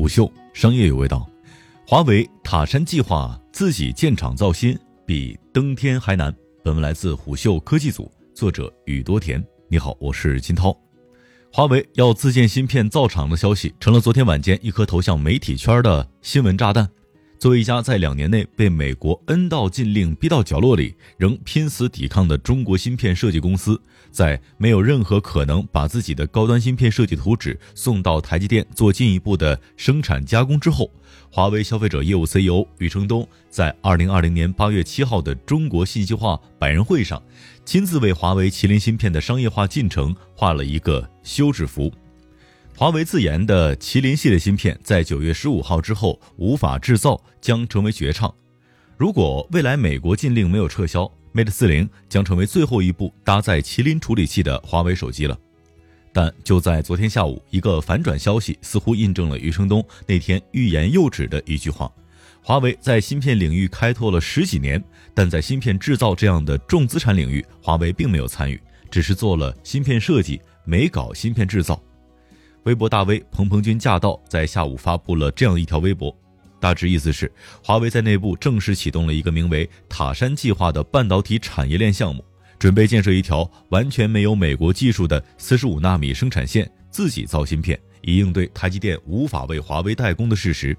虎嗅商业有味道，华为塔山计划自己建厂造芯比登天还难。本文来自虎嗅科技组，作者宇多田。你好，我是金涛。华为要自建芯片造厂的消息，成了昨天晚间一颗投向媒体圈的新闻炸弹。作为一家在两年内被美国 N 道禁令逼到角落里，仍拼死抵抗的中国芯片设计公司，在没有任何可能把自己的高端芯片设计图纸送到台积电做进一步的生产加工之后，华为消费者业务 CEO 余承东在二零二零年八月七号的中国信息化百人会上，亲自为华为麒麟芯片的商业化进程画了一个休止符。华为自研的麒麟系列芯片在九月十五号之后无法制造，将成为绝唱。如果未来美国禁令没有撤销，Mate 四零将成为最后一部搭载麒麟处理器的华为手机了。但就在昨天下午，一个反转消息似乎印证了余承东那天欲言又止的一句话：华为在芯片领域开拓了十几年，但在芯片制造这样的重资产领域，华为并没有参与，只是做了芯片设计，没搞芯片制造。微博大 V 鹏鹏君驾到，在下午发布了这样一条微博，大致意思是，华为在内部正式启动了一个名为“塔山计划”的半导体产业链项目，准备建设一条完全没有美国技术的四十五纳米生产线，自己造芯片，以应对台积电无法为华为代工的事实。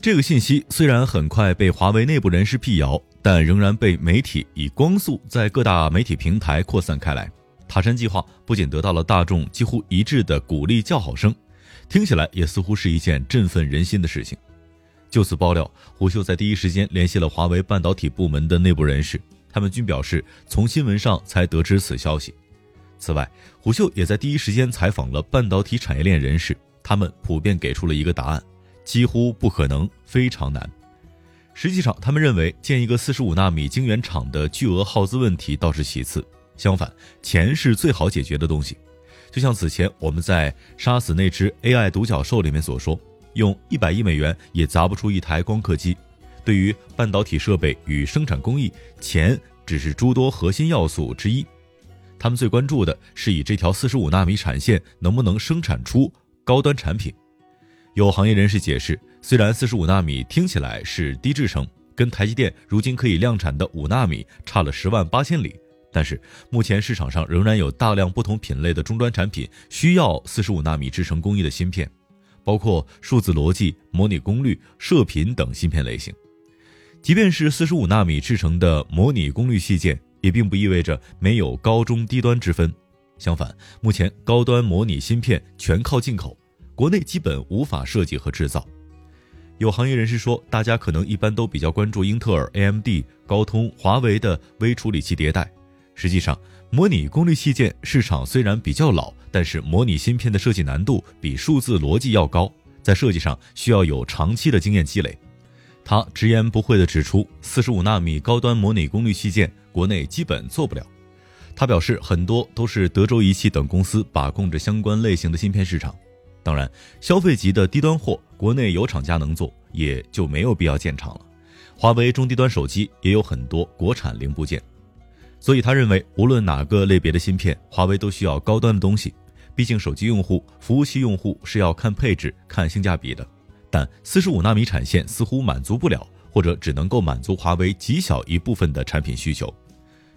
这个信息虽然很快被华为内部人士辟谣，但仍然被媒体以光速在各大媒体平台扩散开来。塔山计划不仅得到了大众几乎一致的鼓励叫好声，听起来也似乎是一件振奋人心的事情。就此爆料，虎嗅在第一时间联系了华为半导体部门的内部人士，他们均表示从新闻上才得知此消息。此外，虎嗅也在第一时间采访了半导体产业链人士，他们普遍给出了一个答案：几乎不可能，非常难。实际上，他们认为建一个四十五纳米晶圆厂的巨额耗资问题倒是其次。相反，钱是最好解决的东西。就像此前我们在《杀死那只 AI 独角兽》里面所说，用一百亿美元也砸不出一台光刻机。对于半导体设备与生产工艺，钱只是诸多核心要素之一。他们最关注的是以这条四十五纳米产线能不能生产出高端产品。有行业人士解释，虽然四十五纳米听起来是低制程，跟台积电如今可以量产的五纳米差了十万八千里。但是目前市场上仍然有大量不同品类的终端产品需要四十五纳米制程工艺的芯片，包括数字逻辑、模拟功率、射频等芯片类型。即便是四十五纳米制成的模拟功率器件，也并不意味着没有高中低端之分。相反，目前高端模拟芯片全靠进口，国内基本无法设计和制造。有行业人士说，大家可能一般都比较关注英特尔、AMD、高通、华为的微处理器迭代。实际上，模拟功率器件市场虽然比较老，但是模拟芯片的设计难度比数字逻辑要高，在设计上需要有长期的经验积累。他直言不讳地指出，四十五纳米高端模拟功率器件国内基本做不了。他表示，很多都是德州仪器等公司把控着相关类型的芯片市场。当然，消费级的低端货，国内有厂家能做，也就没有必要建厂了。华为中低端手机也有很多国产零部件。所以他认为，无论哪个类别的芯片，华为都需要高端的东西。毕竟手机用户、服务器用户是要看配置、看性价比的。但四十五纳米产线似乎满足不了，或者只能够满足华为极小一部分的产品需求。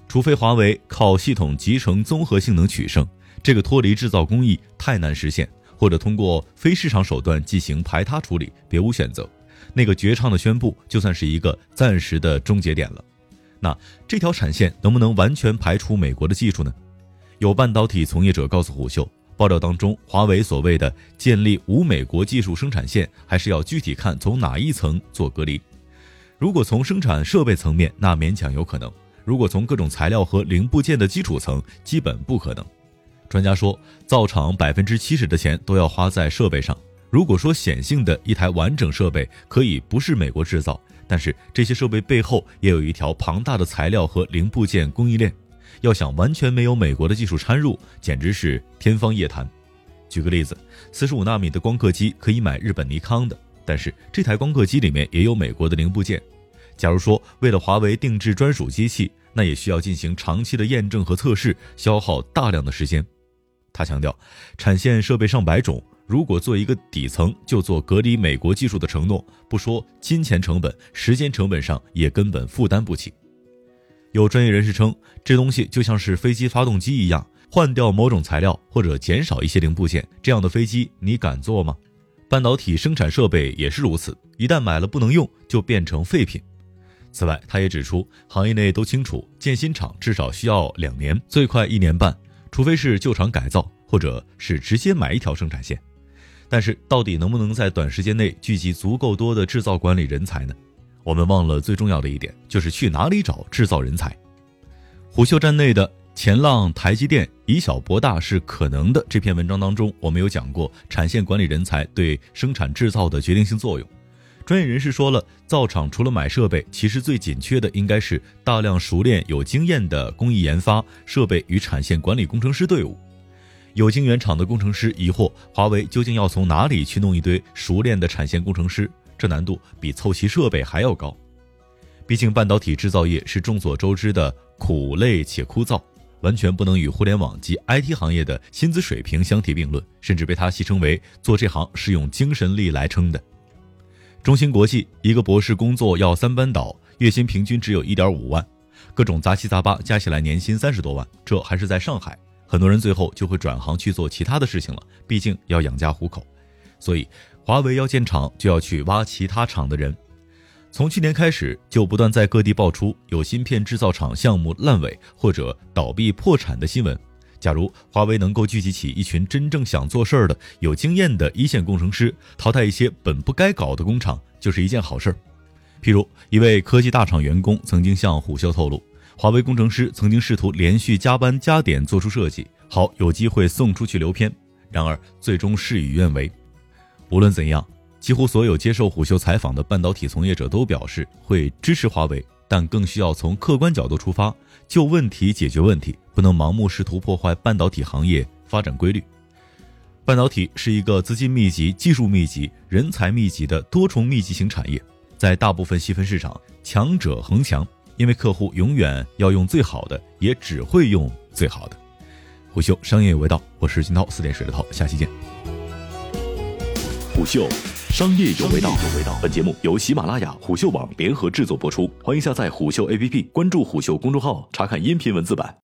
除非华为靠系统集成综合性能取胜，这个脱离制造工艺太难实现，或者通过非市场手段进行排他处理，别无选择。那个绝唱的宣布，就算是一个暂时的终结点了。那这条产线能不能完全排除美国的技术呢？有半导体从业者告诉虎嗅，报道当中，华为所谓的建立无美国技术生产线，还是要具体看从哪一层做隔离。如果从生产设备层面，那勉强有可能；如果从各种材料和零部件的基础层，基本不可能。专家说，造厂百分之七十的钱都要花在设备上。如果说显性的一台完整设备可以不是美国制造，但是这些设备背后也有一条庞大的材料和零部件供应链，要想完全没有美国的技术掺入，简直是天方夜谭。举个例子，四十五纳米的光刻机可以买日本尼康的，但是这台光刻机里面也有美国的零部件。假如说为了华为定制专属机器，那也需要进行长期的验证和测试，消耗大量的时间。他强调，产线设备上百种。如果做一个底层就做隔离美国技术的承诺，不说金钱成本，时间成本上也根本负担不起。有专业人士称，这东西就像是飞机发动机一样，换掉某种材料或者减少一些零部件，这样的飞机你敢坐吗？半导体生产设备也是如此，一旦买了不能用，就变成废品。此外，他也指出，行业内都清楚，建新厂至少需要两年，最快一年半，除非是旧厂改造，或者是直接买一条生产线。但是，到底能不能在短时间内聚集足够多的制造管理人才呢？我们忘了最重要的一点，就是去哪里找制造人才。虎嗅站内的“前浪台积电以小博大是可能的”这篇文章当中，我们有讲过产线管理人才对生产制造的决定性作用。专业人士说了，造厂除了买设备，其实最紧缺的应该是大量熟练、有经验的工艺研发、设备与产线管理工程师队伍。有晶圆厂的工程师疑惑：华为究竟要从哪里去弄一堆熟练的产线工程师？这难度比凑齐设备还要高。毕竟半导体制造业是众所周知的苦累且枯燥，完全不能与互联网及 IT 行业的薪资水平相提并论，甚至被他戏称为做这行是用精神力来撑的。中芯国际一个博士工作要三班倒，月薪平均只有一点五万，各种杂七杂八加起来年薪三十多万，这还是在上海。很多人最后就会转行去做其他的事情了，毕竟要养家糊口。所以，华为要建厂就要去挖其他厂的人。从去年开始，就不断在各地爆出有芯片制造厂项目烂尾或者倒闭破产的新闻。假如华为能够聚集起一群真正想做事儿的、有经验的一线工程师，淘汰一些本不该搞的工厂，就是一件好事儿。譬如，一位科技大厂员工曾经向虎嗅透露。华为工程师曾经试图连续加班加点做出设计，好有机会送出去留片，然而最终事与愿违。无论怎样，几乎所有接受虎嗅采访的半导体从业者都表示会支持华为，但更需要从客观角度出发，就问题解决问题，不能盲目试图破坏半导体行业发展规律。半导体是一个资金密集、技术密集、人才密集的多重密集型产业，在大部分细分市场，强者恒强。因为客户永远要用最好的，也只会用最好的。虎嗅商业有味道，我是金涛，四点水的涛，下期见。虎嗅商业有味道，本节目由喜马拉雅、虎嗅网联合制作播出，欢迎下载虎嗅 APP，关注虎嗅公众号，查看音频文字版。